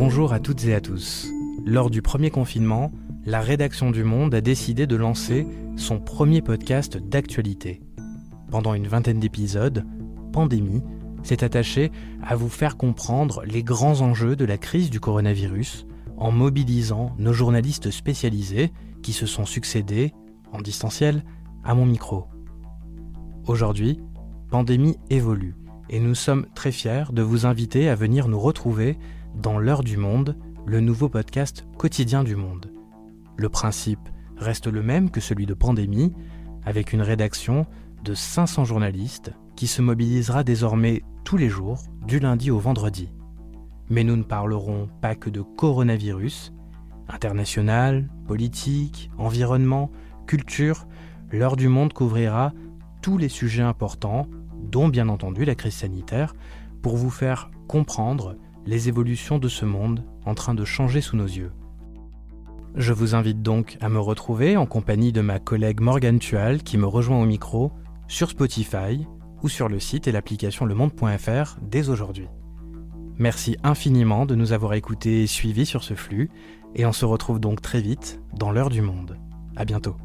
Bonjour à toutes et à tous. Lors du premier confinement, la rédaction du Monde a décidé de lancer son premier podcast d'actualité. Pendant une vingtaine d'épisodes, Pandémie s'est attaché à vous faire comprendre les grands enjeux de la crise du coronavirus en mobilisant nos journalistes spécialisés qui se sont succédés, en distanciel, à mon micro. Aujourd'hui, Pandémie évolue et nous sommes très fiers de vous inviter à venir nous retrouver dans l'heure du monde, le nouveau podcast quotidien du monde. Le principe reste le même que celui de Pandémie, avec une rédaction de 500 journalistes qui se mobilisera désormais tous les jours, du lundi au vendredi. Mais nous ne parlerons pas que de coronavirus, international, politique, environnement, culture, l'heure du monde couvrira tous les sujets importants, dont bien entendu la crise sanitaire, pour vous faire comprendre les évolutions de ce monde en train de changer sous nos yeux. Je vous invite donc à me retrouver en compagnie de ma collègue Morgane Tual qui me rejoint au micro sur Spotify ou sur le site et l'application lemonde.fr dès aujourd'hui. Merci infiniment de nous avoir écoutés et suivis sur ce flux et on se retrouve donc très vite dans l'heure du monde. À bientôt.